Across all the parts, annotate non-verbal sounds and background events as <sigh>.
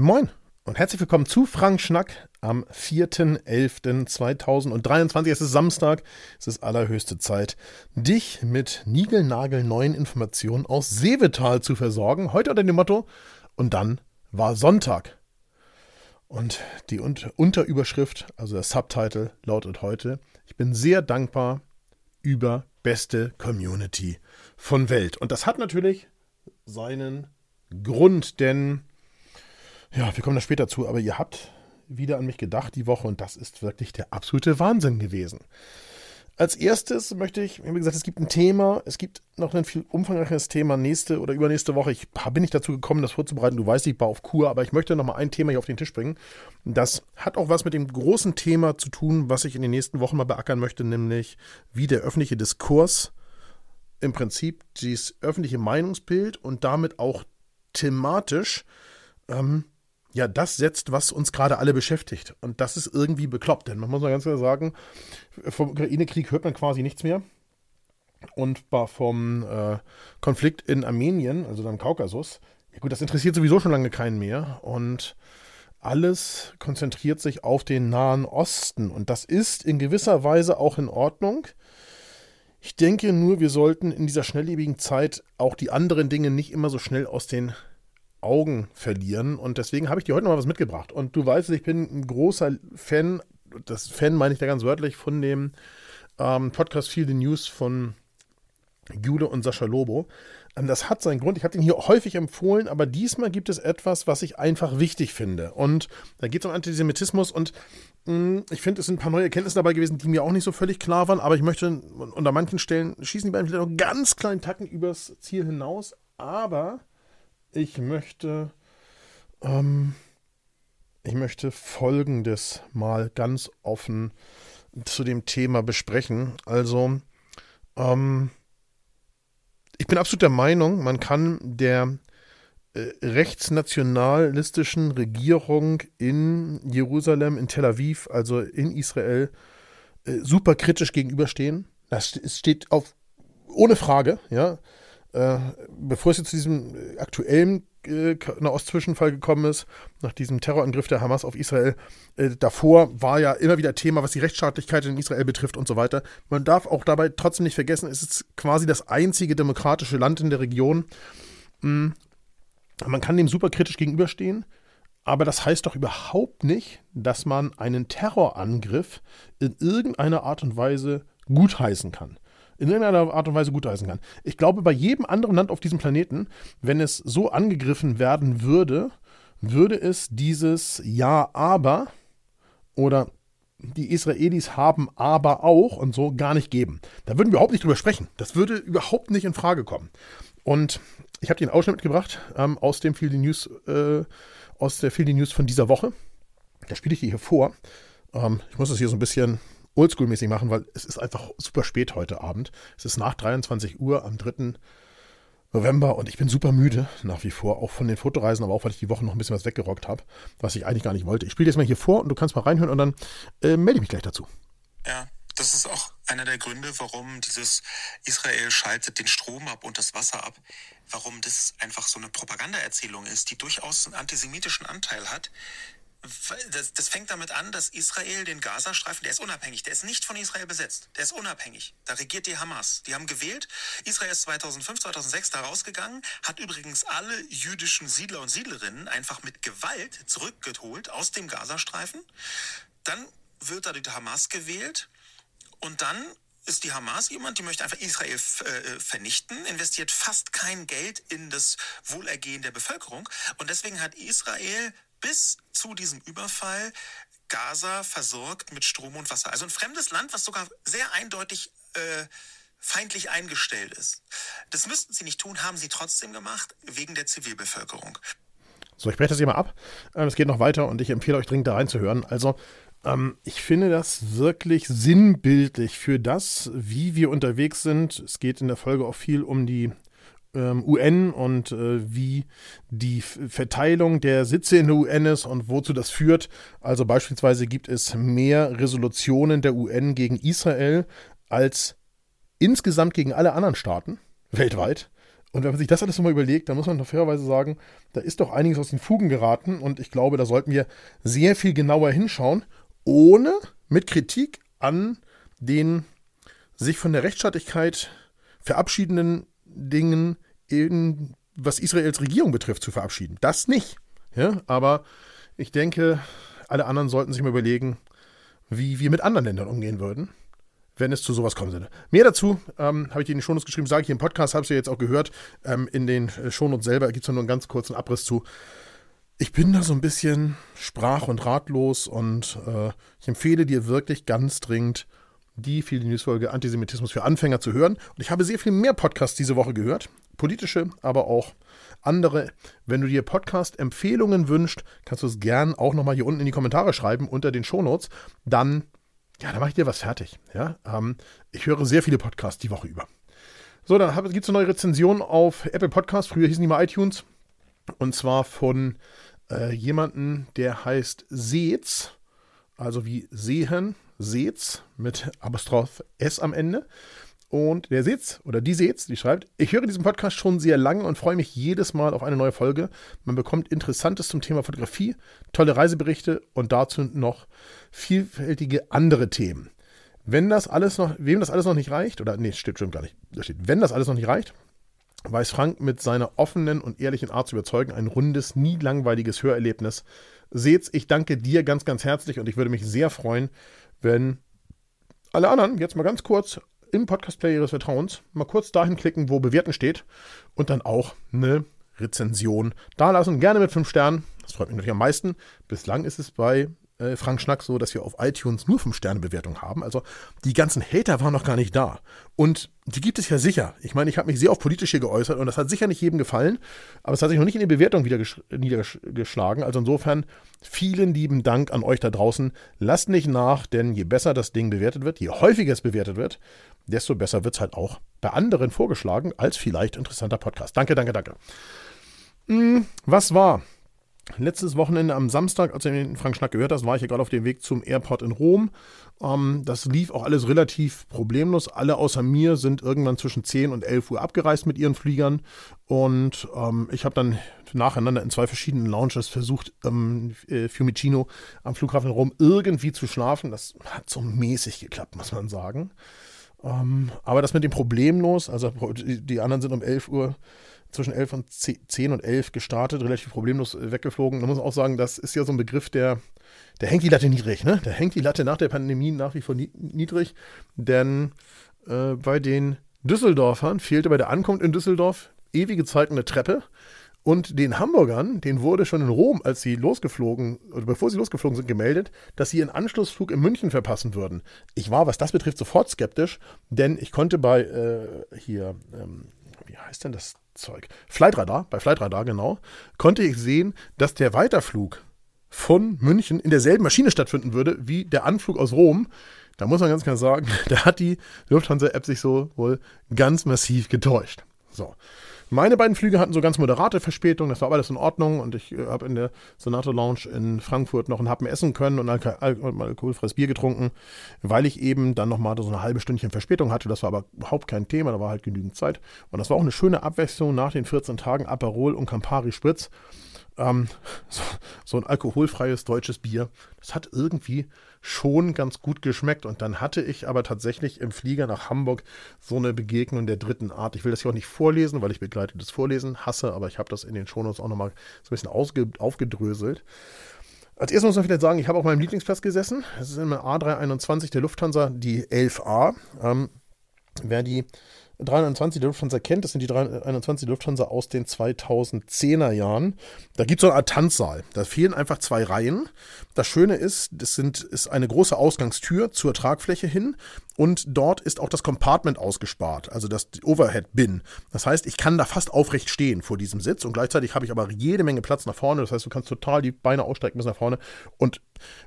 Moin und herzlich willkommen zu Frank Schnack am 4.11.2023. Es ist Samstag, es ist allerhöchste Zeit, dich mit niegelnagelneuen Informationen aus Seevetal zu versorgen. Heute unter dem Motto und dann war Sonntag. Und die Unterüberschrift, also der Subtitle, lautet heute: Ich bin sehr dankbar über beste Community von Welt. Und das hat natürlich seinen Grund, denn ja, wir kommen da später zu, aber ihr habt wieder an mich gedacht die Woche und das ist wirklich der absolute Wahnsinn gewesen. Als erstes möchte ich, wie gesagt, es gibt ein Thema, es gibt noch ein viel umfangreicheres Thema nächste oder übernächste Woche. Ich bin nicht dazu gekommen, das vorzubereiten. Du weißt, ich war auf Kur, aber ich möchte noch mal ein Thema hier auf den Tisch bringen. Das hat auch was mit dem großen Thema zu tun, was ich in den nächsten Wochen mal beackern möchte, nämlich wie der öffentliche Diskurs im Prinzip dieses öffentliche Meinungsbild und damit auch thematisch ähm, ja das setzt, was uns gerade alle beschäftigt. Und das ist irgendwie bekloppt, denn man muss mal ganz klar sagen, vom Ukraine-Krieg hört man quasi nichts mehr. Und vom äh, Konflikt in Armenien, also dann Kaukasus, ja gut, das interessiert sowieso schon lange keinen mehr. Und alles konzentriert sich auf den Nahen Osten. Und das ist in gewisser Weise auch in Ordnung. Ich denke nur, wir sollten in dieser schnelllebigen Zeit auch die anderen Dinge nicht immer so schnell aus den Augen verlieren. Und deswegen habe ich dir heute noch mal was mitgebracht. Und du weißt, ich bin ein großer Fan, das Fan meine ich da ganz wörtlich, von dem ähm, Podcast Feel the News von Jude und Sascha Lobo. Ähm, das hat seinen Grund. Ich habe den hier häufig empfohlen, aber diesmal gibt es etwas, was ich einfach wichtig finde. Und da geht es um Antisemitismus und mh, mm, ich finde, es sind ein paar neue Erkenntnisse dabei gewesen, die mir auch nicht so völlig klar waren, aber ich möchte unter manchen Stellen schießen die beiden vielleicht noch ganz kleinen Tacken übers Ziel hinaus. Aber ich möchte, ähm, ich möchte Folgendes mal ganz offen zu dem Thema besprechen. Also, ähm, ich bin absolut der Meinung, man kann der äh, rechtsnationalistischen Regierung in Jerusalem, in Tel Aviv, also in Israel, äh, super kritisch gegenüberstehen. Das steht auf ohne Frage, ja. Äh, bevor es jetzt zu diesem äh, aktuellen äh, Nahost-Zwischenfall gekommen ist, nach diesem Terrorangriff der Hamas auf Israel, äh, davor war ja immer wieder Thema, was die Rechtsstaatlichkeit in Israel betrifft und so weiter. Man darf auch dabei trotzdem nicht vergessen, es ist quasi das einzige demokratische Land in der Region. Mhm. Man kann dem super kritisch gegenüberstehen, aber das heißt doch überhaupt nicht, dass man einen Terrorangriff in irgendeiner Art und Weise gutheißen kann in irgendeiner Art und Weise gutheißen kann. Ich glaube, bei jedem anderen Land auf diesem Planeten, wenn es so angegriffen werden würde, würde es dieses Ja, aber oder die Israelis haben aber auch und so gar nicht geben. Da würden wir überhaupt nicht drüber sprechen. Das würde überhaupt nicht in Frage kommen. Und ich habe den Ausschnitt mitgebracht ähm, aus dem Field News, äh, aus der Field News von dieser Woche. Da spiele ich dir hier vor. Ähm, ich muss das hier so ein bisschen oldschool-mäßig machen, weil es ist einfach super spät heute Abend. Es ist nach 23 Uhr am 3. November und ich bin super müde nach wie vor, auch von den Fotoreisen, aber auch, weil ich die Woche noch ein bisschen was weggerockt habe, was ich eigentlich gar nicht wollte. Ich spiele jetzt mal hier vor und du kannst mal reinhören und dann äh, melde ich mich gleich dazu. Ja, das ist auch einer der Gründe, warum dieses Israel schaltet den Strom ab und das Wasser ab, warum das einfach so eine Propagandaerzählung ist, die durchaus einen antisemitischen Anteil hat, das, das fängt damit an, dass Israel den Gazastreifen, der ist unabhängig, der ist nicht von Israel besetzt, der ist unabhängig. Da regiert die Hamas. Die haben gewählt. Israel ist 2005, 2006 da rausgegangen, hat übrigens alle jüdischen Siedler und Siedlerinnen einfach mit Gewalt zurückgeholt aus dem Gazastreifen. Dann wird da die Hamas gewählt und dann ist die Hamas jemand, die möchte einfach Israel äh, vernichten, investiert fast kein Geld in das Wohlergehen der Bevölkerung und deswegen hat Israel bis zu diesem Überfall Gaza versorgt mit Strom und Wasser. Also ein fremdes Land, was sogar sehr eindeutig äh, feindlich eingestellt ist. Das müssten sie nicht tun, haben sie trotzdem gemacht, wegen der Zivilbevölkerung. So, ich breche das hier mal ab. Ähm, es geht noch weiter und ich empfehle euch dringend da reinzuhören. Also, ähm, ich finde das wirklich sinnbildlich für das, wie wir unterwegs sind. Es geht in der Folge auch viel um die ähm, UN und äh, wie die Verteilung der Sitze in der UN ist und wozu das führt. Also beispielsweise gibt es mehr Resolutionen der UN gegen Israel als insgesamt gegen alle anderen Staaten weltweit. Und wenn man sich das alles nochmal überlegt, dann muss man doch fairerweise sagen, da ist doch einiges aus den Fugen geraten und ich glaube, da sollten wir sehr viel genauer hinschauen, ohne mit Kritik an den sich von der Rechtsstaatlichkeit verabschiedenden Dingen, in, was Israels Regierung betrifft, zu verabschieden. Das nicht. Ja, aber ich denke, alle anderen sollten sich mal überlegen, wie wir mit anderen Ländern umgehen würden wenn es zu sowas kommen würde. Mehr dazu ähm, habe ich dir in den Shownotes geschrieben, sage ich im Podcast, habe es ja jetzt auch gehört. Ähm, in den äh, Shownotes selber gibt es nur einen ganz kurzen Abriss zu. Ich bin da so ein bisschen sprach- und ratlos und äh, ich empfehle dir wirklich ganz dringend, die viele Newsfolge Antisemitismus für Anfänger zu hören. Und ich habe sehr viel mehr Podcasts diese Woche gehört. Politische, aber auch andere. Wenn du dir Podcast-Empfehlungen wünschst, kannst du es gern auch nochmal hier unten in die Kommentare schreiben unter den Shownotes. Dann ja, da mache ich dir was fertig. Ja, ähm, ich höre sehr viele Podcasts die Woche über. So, dann gibt es eine neue Rezension auf Apple Podcasts. Früher hießen die mal iTunes. Und zwar von äh, jemandem, der heißt Seetz. Also wie sehen, Seetz mit Apostroph S am Ende. Und der Sitz oder die Sitz, die schreibt, ich höre diesen Podcast schon sehr lange und freue mich jedes Mal auf eine neue Folge. Man bekommt Interessantes zum Thema Fotografie, tolle Reiseberichte und dazu noch vielfältige andere Themen. Wenn das alles noch, wem das alles noch nicht reicht, oder nee, stimmt, stimmt gar nicht. Da steht, wenn das alles noch nicht reicht, weiß Frank mit seiner offenen und ehrlichen Art zu überzeugen, ein rundes, nie langweiliges Hörerlebnis. Seht's, ich danke dir ganz, ganz herzlich und ich würde mich sehr freuen, wenn alle anderen jetzt mal ganz kurz im Podcast-Player Ihres Vertrauens mal kurz dahin klicken, wo Bewerten steht und dann auch eine Rezension da lassen. Gerne mit fünf Sternen. Das freut mich natürlich am meisten. Bislang ist es bei äh, Frank Schnack so, dass wir auf iTunes nur 5-Sterne-Bewertung haben. Also die ganzen Hater waren noch gar nicht da. Und die gibt es ja sicher. Ich meine, ich habe mich sehr oft politisch hier geäußert und das hat sicher nicht jedem gefallen, aber es hat sich noch nicht in die Bewertung wieder niedergeschlagen. Also insofern vielen lieben Dank an euch da draußen. Lasst nicht nach, denn je besser das Ding bewertet wird, je häufiger es bewertet wird, desto besser wird es halt auch bei anderen vorgeschlagen als vielleicht interessanter Podcast. Danke, danke, danke. Hm, was war? Letztes Wochenende am Samstag, als du den Frank Schnack gehört hast, war ich ja gerade auf dem Weg zum Airport in Rom. Ähm, das lief auch alles relativ problemlos. Alle außer mir sind irgendwann zwischen 10 und 11 Uhr abgereist mit ihren Fliegern. Und ähm, ich habe dann nacheinander in zwei verschiedenen Lounges versucht, ähm, äh, Fiumicino am Flughafen Rom irgendwie zu schlafen. Das hat so mäßig geklappt, muss man sagen. Ähm, aber das mit dem problemlos, also die, anderen sind um 11 Uhr zwischen 11 und 10 und 11 gestartet, relativ problemlos äh, weggeflogen. Man muss auch sagen, das ist ja so ein Begriff, der, der hängt die Latte niedrig. Ne? Der hängt die Latte nach der Pandemie nach wie vor niedrig, denn äh, bei den Düsseldorfern fehlte bei der Ankunft in Düsseldorf ewige Zeit eine Treppe. Und den Hamburgern, den wurde schon in Rom, als sie losgeflogen, oder bevor sie losgeflogen sind, gemeldet, dass sie ihren Anschlussflug in München verpassen würden. Ich war, was das betrifft, sofort skeptisch, denn ich konnte bei äh, hier, ähm, wie heißt denn das Zeug? Flightradar, bei Flightradar genau, konnte ich sehen, dass der Weiterflug von München in derselben Maschine stattfinden würde wie der Anflug aus Rom. Da muss man ganz klar sagen, <laughs> da hat die Lufthansa-App sich so wohl ganz massiv getäuscht. So. Meine beiden Flüge hatten so ganz moderate Verspätungen, das war alles in Ordnung und ich äh, habe in der Senator Lounge in Frankfurt noch einen Happen essen können und Alk Alk alkoholfreies Bier getrunken, weil ich eben dann nochmal so eine halbe Stündchen Verspätung hatte. Das war aber überhaupt kein Thema, da war halt genügend Zeit. Und das war auch eine schöne Abwechslung nach den 14 Tagen Aperol und Campari Spritz ähm, <laughs> so, so, ein alkoholfreies deutsches Bier. Das hat irgendwie schon ganz gut geschmeckt. Und dann hatte ich aber tatsächlich im Flieger nach Hamburg so eine Begegnung der dritten Art. Ich will das hier auch nicht vorlesen, weil ich begleitetes Vorlesen hasse, aber ich habe das in den Shownotes auch nochmal so ein bisschen aufgedröselt. Als erstes muss man vielleicht sagen, ich habe auf meinem Lieblingsplatz gesessen. Das ist in der A321 der Lufthansa, die 11a. Ähm, wer die 321 der Lufthansa kennt, das sind die 321 Lufthansa aus den 2010er Jahren. Da gibt es so eine Art Tanzsaal. Da fehlen einfach zwei Reihen. Das Schöne ist, das sind, ist eine große Ausgangstür zur Tragfläche hin und dort ist auch das Compartment ausgespart, also das Overhead-Bin. Das heißt, ich kann da fast aufrecht stehen vor diesem Sitz und gleichzeitig habe ich aber jede Menge Platz nach vorne. Das heißt, du kannst total die Beine ausstrecken bis nach vorne und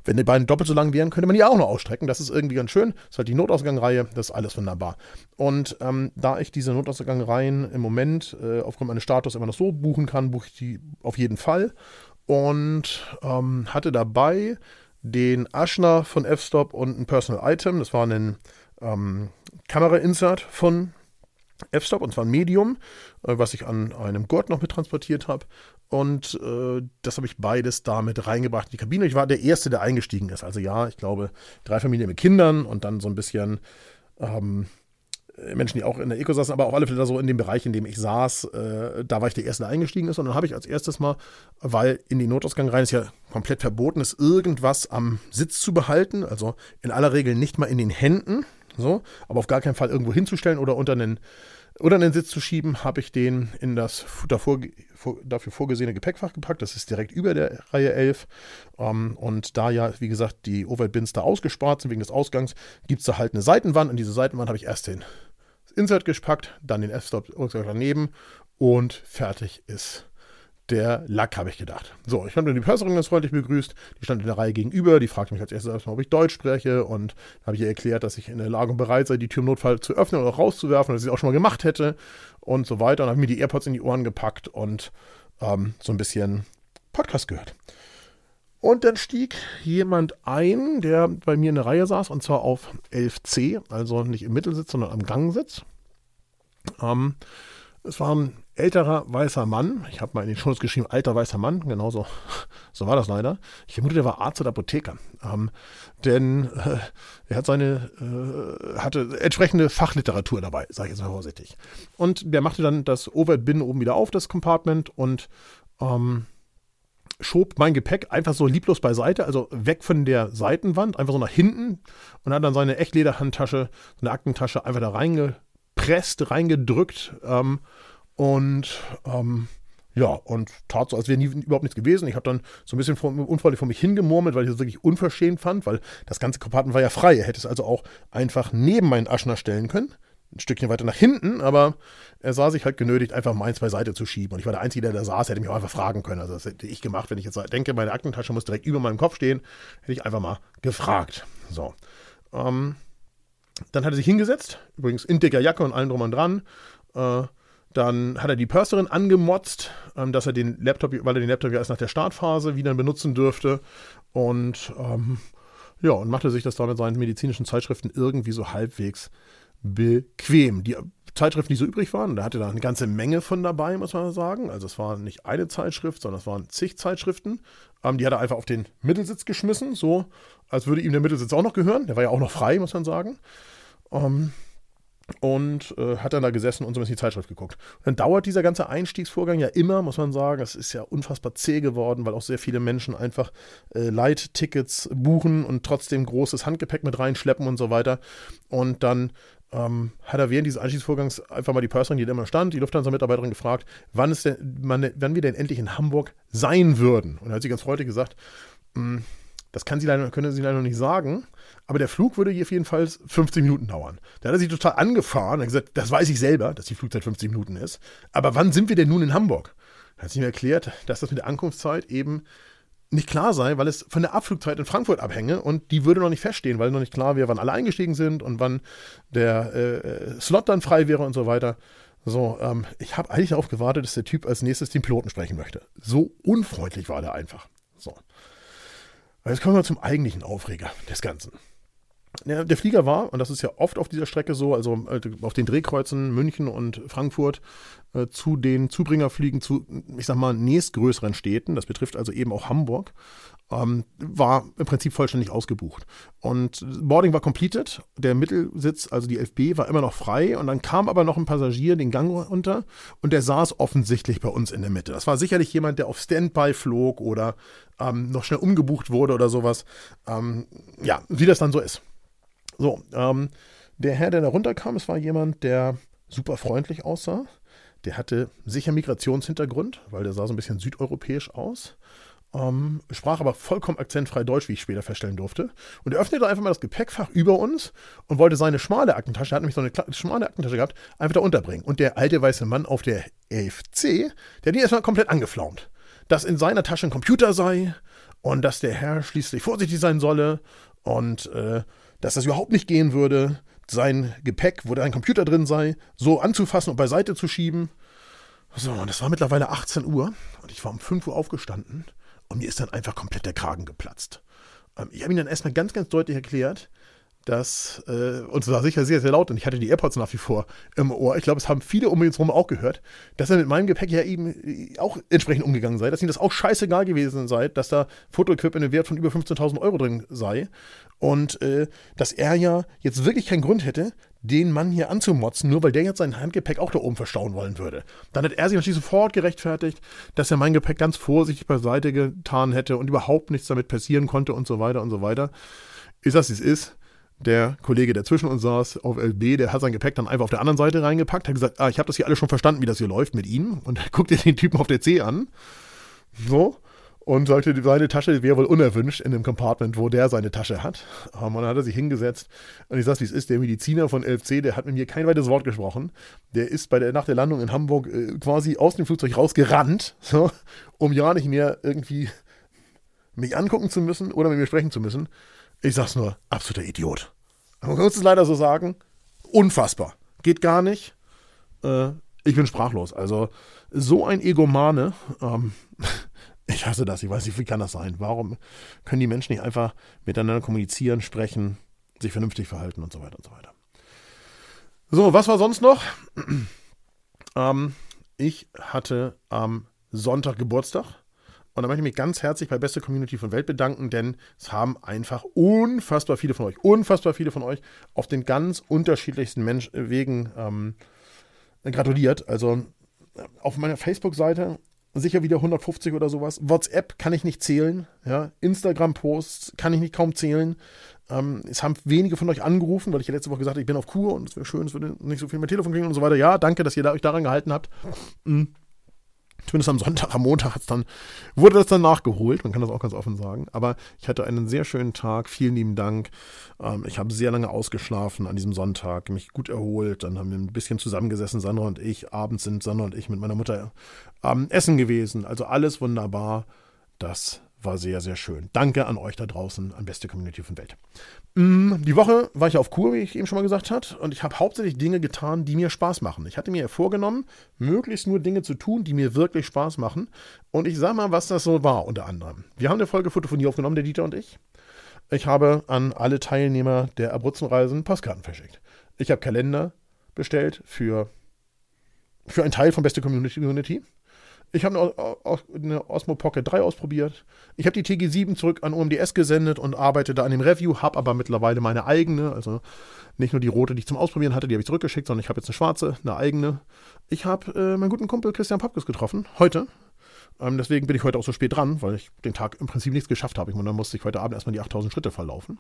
wenn die Beine doppelt so lang wären, könnte man die auch noch ausstrecken. Das ist irgendwie ganz schön. Das ist halt die Notausgangreihe, das ist alles wunderbar. Und ähm, da ich diese Notausgangreihen im Moment äh, aufgrund meines Status immer noch so buchen kann, buche ich die auf jeden Fall. Und ähm, hatte dabei den Aschner von F-Stop und ein Personal Item. Das war ein ähm, Kamera-Insert von F-Stop, und zwar ein Medium, äh, was ich an einem Gurt noch mit transportiert habe. Und äh, das habe ich beides da mit reingebracht in die Kabine. Ich war der Erste, der eingestiegen ist. Also ja, ich glaube, drei Familien mit Kindern und dann so ein bisschen ähm, Menschen, die auch in der Eco saßen, aber auf alle Fälle so in dem Bereich, in dem ich saß, äh, da war ich der Erste, der eingestiegen ist. Und dann habe ich als erstes mal, weil in die Notausgang rein ist ja komplett verboten ist, irgendwas am Sitz zu behalten. Also in aller Regel nicht mal in den Händen, so, aber auf gar keinen Fall irgendwo hinzustellen oder unter einen, unter einen Sitz zu schieben, habe ich den in das davor, dafür vorgesehene Gepäckfach gepackt. Das ist direkt über der Reihe 11. Ähm, und da ja, wie gesagt, die Overhead-Bins da ausgespart sind wegen des Ausgangs, gibt es da halt eine Seitenwand. Und diese Seitenwand habe ich erst den Insert gepackt, dann den F-Stop daneben und fertig ist der Lack, habe ich gedacht. So, ich habe dann die Purserin ganz freundlich begrüßt. Die stand in der Reihe gegenüber. Die fragte mich als erstes erstmal, ob ich Deutsch spreche. Und habe ich ihr erklärt, dass ich in der Lage und bereit sei, die Tür im Notfall zu öffnen oder rauszuwerfen, dass ich es auch schon mal gemacht hätte und so weiter. Und habe mir die AirPods in die Ohren gepackt und ähm, so ein bisschen Podcast gehört. Und dann stieg jemand ein, der bei mir in der Reihe saß, und zwar auf 11c, also nicht im Mittelsitz, sondern am Gangsitz. Ähm, es war ein älterer weißer Mann. Ich habe mal in den Schulz geschrieben, alter weißer Mann. Genauso <laughs> so war das leider. Ich vermute, der war Arzt oder Apotheker. Ähm, denn äh, er hat seine, äh, hatte entsprechende Fachliteratur dabei, sage ich jetzt mal vorsichtig. Und der machte dann das Overhead-Bin oben wieder auf, das Compartment, und ähm, schob mein Gepäck einfach so lieblos beiseite, also weg von der Seitenwand, einfach so nach hinten und hat dann seine Echtlederhandtasche, seine Aktentasche einfach da reingepresst, reingedrückt ähm, und ähm, ja, und tat so, als wäre nie überhaupt nichts gewesen. Ich habe dann so ein bisschen unfreundlich vor mich hingemurmelt, weil ich das wirklich unverschämt fand, weil das ganze Kompartment war ja frei. Er hätte es also auch einfach neben meinen Aschner stellen können. Ein Stückchen weiter nach hinten, aber er sah sich halt genötigt, einfach meins beiseite zu schieben. Und ich war der Einzige, der da saß, hätte mich auch einfach fragen können. Also das hätte ich gemacht, wenn ich jetzt denke, meine Aktentasche muss direkt über meinem Kopf stehen, hätte ich einfach mal gefragt. So. Ähm, dann hat er sich hingesetzt, übrigens in dicker Jacke und allem drum und dran. Äh, dann hat er die Purserin angemotzt, ähm, dass er den Laptop, weil er den Laptop ja erst nach der Startphase wieder benutzen dürfte. Und ähm, ja, und machte sich das da mit seinen medizinischen Zeitschriften irgendwie so halbwegs bequem. Die Zeitschriften, die so übrig waren, da hatte er eine ganze Menge von dabei, muss man sagen. Also es war nicht eine Zeitschrift, sondern es waren zig Zeitschriften. Ähm, die hat er einfach auf den Mittelsitz geschmissen, so als würde ihm der Mittelsitz auch noch gehören. Der war ja auch noch frei, muss man sagen. Ähm, und äh, hat dann da gesessen und so ein bisschen die Zeitschrift geguckt. Und dann dauert dieser ganze Einstiegsvorgang ja immer, muss man sagen. Es ist ja unfassbar zäh geworden, weil auch sehr viele Menschen einfach äh, Light-Tickets buchen und trotzdem großes Handgepäck mit reinschleppen und so weiter. Und dann ähm, hat er während dieses Einstiegsvorgangs einfach mal die Person, die da immer stand, die Lufthansa-Mitarbeiterin gefragt, wann, ist denn, wann, wann wir denn endlich in Hamburg sein würden. Und da hat sie ganz freundlich gesagt, hm, das kann sie leider, können sie leider noch nicht sagen, aber der Flug würde hier auf jeden Fall 50 Minuten dauern. Da hat er sich total angefahren und gesagt, das weiß ich selber, dass die Flugzeit 50 Minuten ist. Aber wann sind wir denn nun in Hamburg? Da hat sie mir erklärt, dass das mit der Ankunftszeit eben nicht klar sei, weil es von der Abflugzeit in Frankfurt abhänge und die würde noch nicht feststehen, weil noch nicht klar wäre, wann alle eingestiegen sind und wann der äh, Slot dann frei wäre und so weiter. So, ähm, ich habe eigentlich darauf gewartet, dass der Typ als nächstes den Piloten sprechen möchte. So unfreundlich war der einfach. So. Jetzt kommen wir zum eigentlichen Aufreger des Ganzen. Ja, der Flieger war, und das ist ja oft auf dieser Strecke so, also äh, auf den Drehkreuzen München und Frankfurt, äh, zu den Zubringerfliegen zu, ich sag mal, nächstgrößeren Städten, das betrifft also eben auch Hamburg, ähm, war im Prinzip vollständig ausgebucht. Und Boarding war completed, der Mittelsitz, also die FB, war immer noch frei und dann kam aber noch ein Passagier den Gang runter und der saß offensichtlich bei uns in der Mitte. Das war sicherlich jemand, der auf Standby flog oder ähm, noch schnell umgebucht wurde oder sowas. Ähm, ja, wie das dann so ist. So, ähm, der Herr, der da runterkam, es war jemand, der super freundlich aussah. Der hatte sicher Migrationshintergrund, weil der sah so ein bisschen südeuropäisch aus. Ähm, sprach aber vollkommen akzentfrei Deutsch, wie ich später feststellen durfte. Und er öffnete einfach mal das Gepäckfach über uns und wollte seine schmale Aktentasche, er hat nämlich so eine schmale Aktentasche gehabt, einfach da unterbringen. Und der alte weiße Mann auf der 11C, der hat ihn erstmal komplett angeflaumt. Dass in seiner Tasche ein Computer sei und dass der Herr schließlich vorsichtig sein solle und äh, dass das überhaupt nicht gehen würde, sein Gepäck, wo da ein Computer drin sei, so anzufassen und beiseite zu schieben. So, und es war mittlerweile 18 Uhr und ich war um 5 Uhr aufgestanden und mir ist dann einfach komplett der Kragen geplatzt. Ähm, ich habe ihm dann erstmal ganz, ganz deutlich erklärt, dass, äh, und es war sicher sehr, sehr laut, und ich hatte die AirPods nach wie vor im Ohr. Ich glaube, es haben viele um uns herum auch gehört, dass er mit meinem Gepäck ja eben äh, auch entsprechend umgegangen sei, dass ihm das auch scheißegal gewesen sei, dass da Fotoequipment im Wert von über 15.000 Euro drin sei. Und äh, dass er ja jetzt wirklich keinen Grund hätte, den Mann hier anzumotzen, nur weil der jetzt sein Handgepäck auch da oben verstauen wollen würde. Dann hat er sich natürlich sofort gerechtfertigt, dass er mein Gepäck ganz vorsichtig beiseite getan hätte und überhaupt nichts damit passieren konnte und so weiter und so weiter. Ist das, wie es ist? Der Kollege, der zwischen uns saß, auf LB, der hat sein Gepäck dann einfach auf der anderen Seite reingepackt, hat gesagt, ah, ich habe das hier alles schon verstanden, wie das hier läuft mit Ihnen. Und <laughs> er guckte den Typen auf der C an. So. Und sagte, seine Tasche wäre wohl unerwünscht in dem Compartment, wo der seine Tasche hat. Und dann hat er sich hingesetzt. Und ich sag's, wie es ist, der Mediziner von LFC, der hat mit mir kein weiteres Wort gesprochen. Der ist bei der, nach der Landung in Hamburg äh, quasi aus dem Flugzeug rausgerannt, <laughs> so, um ja nicht mehr irgendwie mich angucken zu müssen oder mit mir sprechen zu müssen. Ich sag's nur, absoluter Idiot. Man muss es leider so sagen. Unfassbar. Geht gar nicht. Äh, ich bin sprachlos. Also, so ein Egomane. Ähm, <laughs> ich hasse das. Ich weiß nicht, wie kann das sein? Warum können die Menschen nicht einfach miteinander kommunizieren, sprechen, sich vernünftig verhalten und so weiter und so weiter. So, was war sonst noch? <clears throat> ähm, ich hatte am Sonntag Geburtstag. Und da möchte ich mich ganz herzlich bei Beste Community von Welt bedanken, denn es haben einfach unfassbar viele von euch, unfassbar viele von euch auf den ganz unterschiedlichsten Mensch Wegen ähm, gratuliert. Also äh, auf meiner Facebook-Seite sicher wieder 150 oder sowas. WhatsApp kann ich nicht zählen. Ja? Instagram-Posts kann ich nicht kaum zählen. Ähm, es haben wenige von euch angerufen, weil ich ja letzte Woche gesagt habe, ich bin auf Kur und es wäre schön, es würde nicht so viel mehr Telefon kriegen und so weiter. Ja, danke, dass ihr da, euch daran gehalten habt. Mhm. Zumindest am Sonntag, am Montag hat's dann, wurde das dann nachgeholt, man kann das auch ganz offen sagen. Aber ich hatte einen sehr schönen Tag, vielen lieben Dank. Ähm, ich habe sehr lange ausgeschlafen an diesem Sonntag, mich gut erholt. Dann haben wir ein bisschen zusammengesessen, Sandra und ich. Abends sind Sandra und ich mit meiner Mutter ähm, essen gewesen. Also alles wunderbar. Das war sehr, sehr schön. Danke an euch da draußen, an beste Community von Welt. Mm, die Woche war ich auf Kur, wie ich eben schon mal gesagt habe, und ich habe hauptsächlich Dinge getan, die mir Spaß machen. Ich hatte mir vorgenommen, möglichst nur Dinge zu tun, die mir wirklich Spaß machen. Und ich sage mal, was das so war, unter anderem. Wir haben eine Folge Fotophonie aufgenommen, der Dieter und ich. Ich habe an alle Teilnehmer der Abruzzenreisen Postkarten verschickt. Ich habe Kalender bestellt für, für einen Teil von Beste Community. Ich habe eine, Osmo Pocket 3 ausprobiert. Ich habe die TG7 zurück an OMDS gesendet und arbeite da an dem Review, habe aber mittlerweile meine eigene, also nicht nur die rote, die ich zum Ausprobieren hatte, die habe ich zurückgeschickt, sondern ich habe jetzt eine schwarze, eine eigene. Ich habe äh, meinen guten Kumpel Christian Popkes getroffen, heute. Ähm, deswegen bin ich heute auch so spät dran, weil ich den Tag im Prinzip nichts geschafft habe. Meine, dann musste ich heute Abend erstmal die 8000 Schritte verlaufen.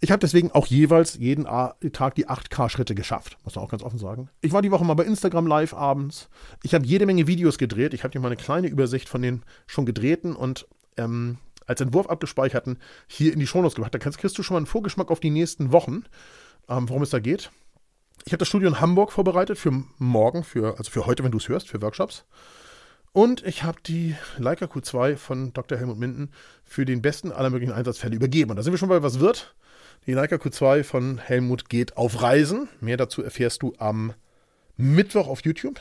Ich habe deswegen auch jeweils jeden Tag die 8K-Schritte geschafft, muss man auch ganz offen sagen. Ich war die Woche mal bei Instagram live abends. Ich habe jede Menge Videos gedreht. Ich habe dir mal eine kleine Übersicht von den schon gedrehten und ähm, als Entwurf abgespeicherten hier in die Shownotes gemacht. Da kriegst du schon mal einen Vorgeschmack auf die nächsten Wochen, ähm, worum es da geht. Ich habe das Studio in Hamburg vorbereitet für morgen, für, also für heute, wenn du es hörst, für Workshops. Und ich habe die Leica Q2 von Dr. Helmut Minden für den besten aller möglichen Einsatzfälle übergeben. Und da sind wir schon bei was wird. Die Leica Q2 von Helmut geht auf Reisen. Mehr dazu erfährst du am Mittwoch auf YouTube.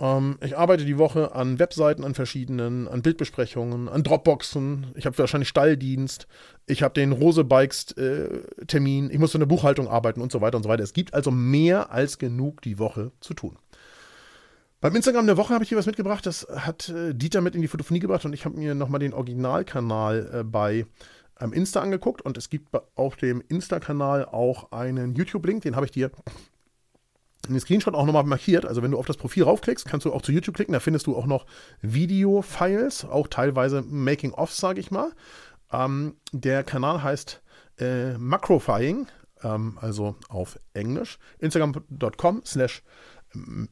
Ähm, ich arbeite die Woche an Webseiten, an verschiedenen, an Bildbesprechungen, an Dropboxen. Ich habe wahrscheinlich Stalldienst. Ich habe den Rose Bikes äh. Ich muss in der Buchhaltung arbeiten und so weiter und so weiter. Es gibt also mehr als genug die Woche zu tun. Beim Instagram der Woche habe ich hier was mitgebracht. Das hat äh, Dieter mit in die Fotophonie gebracht und ich habe mir nochmal den Originalkanal äh, bei ähm, Insta angeguckt und es gibt auf dem Insta-Kanal auch einen YouTube-Link, den habe ich dir in den Screenshot auch nochmal markiert. Also wenn du auf das Profil raufklickst, kannst du auch zu YouTube klicken. Da findest du auch noch Video-Files, auch teilweise Making-ofs, sage ich mal. Ähm, der Kanal heißt äh, Macrofying, ähm, also auf Englisch. Instagram.com slash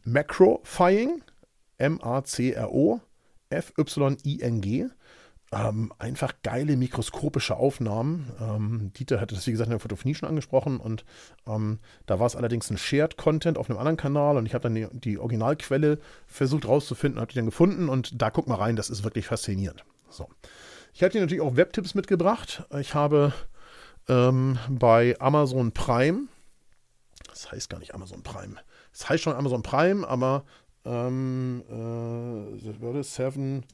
Macrofying, M-A-C-R-O, F-Y-I-N-G. Ähm, einfach geile mikroskopische Aufnahmen. Ähm, Dieter hatte das, wie gesagt, in der Fotophonie schon angesprochen und ähm, da war es allerdings ein Shared Content auf einem anderen Kanal und ich habe dann die, die, Originalquelle versucht rauszufinden, habe die dann gefunden und da guck mal rein, das ist wirklich faszinierend. So. Ich dir natürlich auch Webtipps mitgebracht. Ich habe ähm, bei Amazon Prime, das heißt gar nicht Amazon Prime, das heißt schon Amazon Prime, aber ähm, äh, Seven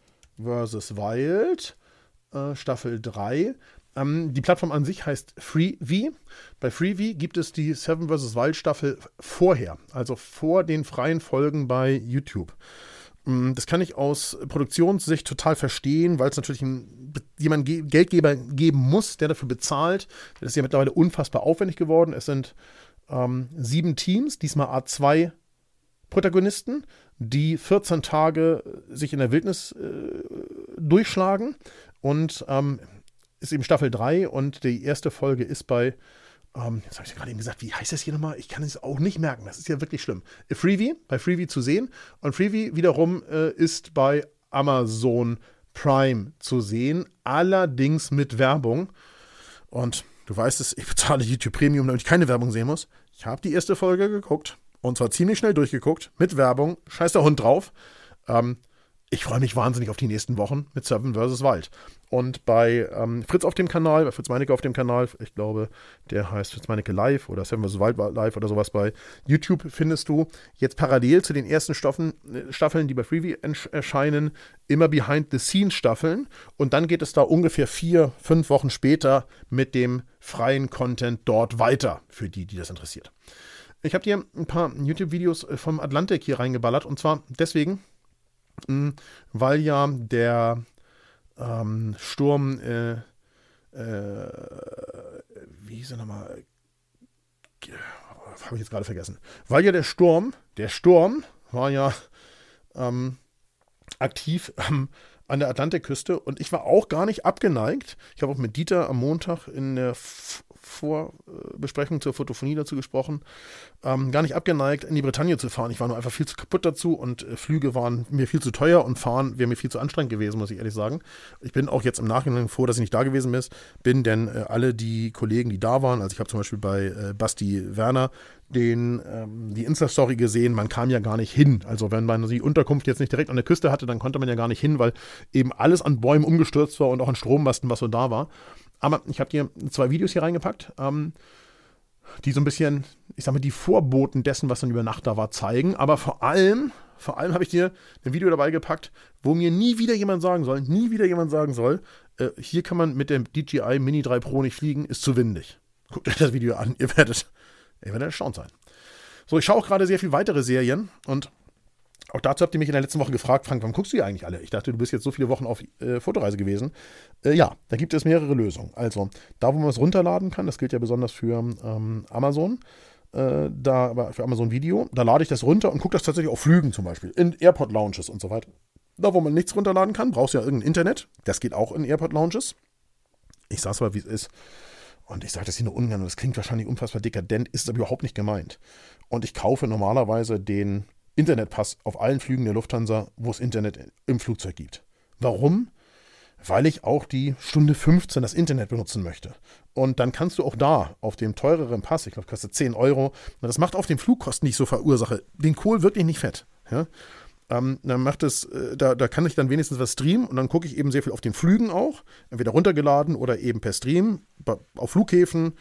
vs. Wild, äh, Staffel 3. Ähm, die Plattform an sich heißt FreeV. Bei FreeV gibt es die Seven vs. Wild Staffel vorher, also vor den freien Folgen bei YouTube. Mm, das kann ich aus Produktionssicht total verstehen, weil es natürlich einen, jemanden Geldgeber geben muss, der dafür bezahlt. Das ist ja mittlerweile unfassbar aufwendig geworden. Es sind ähm, sieben Teams, diesmal A2 Protagonisten, die 14 Tage sich in der Wildnis äh, durchschlagen. Und ähm, ist eben Staffel 3 und die erste Folge ist bei, ähm, jetzt habe ich ja gerade eben gesagt, wie heißt das hier nochmal? Ich kann es auch nicht merken, das ist ja wirklich schlimm. Freebie, bei Freebie zu sehen. Und Freebie wiederum äh, ist bei Amazon Prime zu sehen, allerdings mit Werbung. Und du weißt es, ich bezahle YouTube Premium, damit ich keine Werbung sehen muss. Ich habe die erste Folge geguckt und zwar ziemlich schnell durchgeguckt, mit Werbung. Scheiß der Hund drauf. Ähm, ich freue mich wahnsinnig auf die nächsten Wochen mit Seven vs. Wild. Und bei ähm, Fritz auf dem Kanal, bei Fritz Meinecke auf dem Kanal, ich glaube, der heißt Fritz Meinecke Live oder Seven vs. Wild Live oder sowas bei YouTube, findest du jetzt parallel zu den ersten Staffeln, äh, Staffeln die bei Freeview erscheinen, immer Behind-the-Scenes-Staffeln. Und dann geht es da ungefähr vier, fünf Wochen später mit dem freien Content dort weiter, für die, die das interessiert. Ich habe dir ein paar YouTube-Videos äh, vom Atlantik hier reingeballert und zwar deswegen, weil ja der ähm, Sturm, äh, äh, wie hieß er nochmal? Habe ich jetzt gerade vergessen. Weil ja der Sturm, der Sturm war ja ähm, aktiv ähm, an der Atlantikküste und ich war auch gar nicht abgeneigt. Ich habe auch mit Dieter am Montag in der Vorbesprechung zur Fotophonie dazu gesprochen, ähm, gar nicht abgeneigt, in die Bretagne zu fahren. Ich war nur einfach viel zu kaputt dazu und äh, Flüge waren mir viel zu teuer und Fahren wäre mir viel zu anstrengend gewesen, muss ich ehrlich sagen. Ich bin auch jetzt im Nachhinein froh, dass ich nicht da gewesen bin, denn äh, alle die Kollegen, die da waren, also ich habe zum Beispiel bei äh, Basti Werner den, ähm, die Insta-Story gesehen, man kam ja gar nicht hin. Also wenn man die Unterkunft jetzt nicht direkt an der Küste hatte, dann konnte man ja gar nicht hin, weil eben alles an Bäumen umgestürzt war und auch an Strommasten, was so da war. Aber ich habe dir zwei Videos hier reingepackt, ähm, die so ein bisschen, ich sag mal, die Vorboten dessen, was dann über Nacht da war, zeigen. Aber vor allem, vor allem habe ich dir ein Video dabei gepackt, wo mir nie wieder jemand sagen soll, nie wieder jemand sagen soll, äh, hier kann man mit dem DJI Mini 3 Pro nicht fliegen, ist zu windig. Guckt euch das Video an, ihr werdet, ihr werdet erstaunt sein. So, ich schaue auch gerade sehr viele weitere Serien und auch dazu habt ihr mich in der letzten Woche gefragt, Frank, warum guckst du die eigentlich alle? Ich dachte, du bist jetzt so viele Wochen auf äh, Fotoreise gewesen. Äh, ja, da gibt es mehrere Lösungen. Also, da, wo man es runterladen kann, das gilt ja besonders für ähm, Amazon, äh, da, für Amazon Video, da lade ich das runter und gucke das tatsächlich auf Flügen zum Beispiel, in Airport-Lounges und so weiter. Da, wo man nichts runterladen kann, brauchst du ja irgendein Internet. Das geht auch in Airport-Lounges. Ich sag's mal, wie es ist. Und ich sage das hier nur ungern, und das klingt wahrscheinlich unfassbar dekadent, ist es aber überhaupt nicht gemeint. Und ich kaufe normalerweise den Internetpass auf allen Flügen der Lufthansa, wo es Internet im Flugzeug gibt. Warum? Weil ich auch die Stunde 15 das Internet benutzen möchte. Und dann kannst du auch da auf dem teureren Pass, ich glaube, kostet 10 Euro, das macht auf den Flugkosten nicht so Verursache, den Kohl wirklich nicht fett. Ja? Ähm, dann macht es, äh, da, da kann ich dann wenigstens was streamen und dann gucke ich eben sehr viel auf den Flügen auch, entweder runtergeladen oder eben per Stream, auf Flughäfen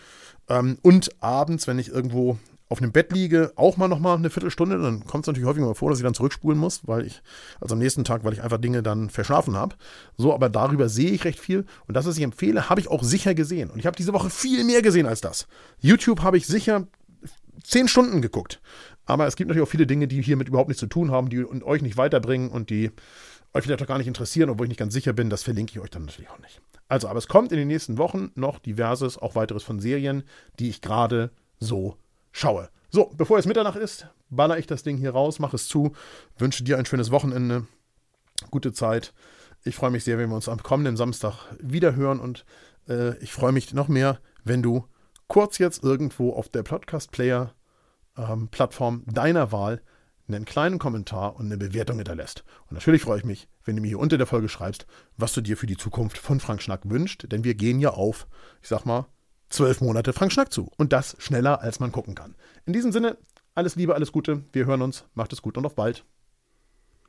ähm, und abends, wenn ich irgendwo auf einem Bett liege, auch mal nochmal eine Viertelstunde. Dann kommt es natürlich häufig mal vor, dass ich dann zurückspulen muss, weil ich, also am nächsten Tag, weil ich einfach Dinge dann verschlafen habe. So, aber darüber sehe ich recht viel. Und das, was ich empfehle, habe ich auch sicher gesehen. Und ich habe diese Woche viel mehr gesehen als das. YouTube habe ich sicher zehn Stunden geguckt. Aber es gibt natürlich auch viele Dinge, die hiermit überhaupt nichts zu tun haben, die euch nicht weiterbringen und die euch vielleicht auch gar nicht interessieren, obwohl ich nicht ganz sicher bin. Das verlinke ich euch dann natürlich auch nicht. Also, aber es kommt in den nächsten Wochen noch diverses, auch weiteres von Serien, die ich gerade so schaue. So, bevor es Mitternacht ist, baller ich das Ding hier raus, mache es zu, wünsche dir ein schönes Wochenende, gute Zeit. Ich freue mich sehr, wenn wir uns am kommenden Samstag wieder hören und äh, ich freue mich noch mehr, wenn du kurz jetzt irgendwo auf der Podcast-Player-Plattform ähm, deiner Wahl einen kleinen Kommentar und eine Bewertung hinterlässt. Und natürlich freue ich mich, wenn du mir hier unter der Folge schreibst, was du dir für die Zukunft von Frank Schnack wünscht, denn wir gehen ja auf, ich sag mal, zwölf Monate Frank Schnack zu. Und das schneller, als man gucken kann. In diesem Sinne, alles Liebe, alles Gute. Wir hören uns. Macht es gut und auf bald.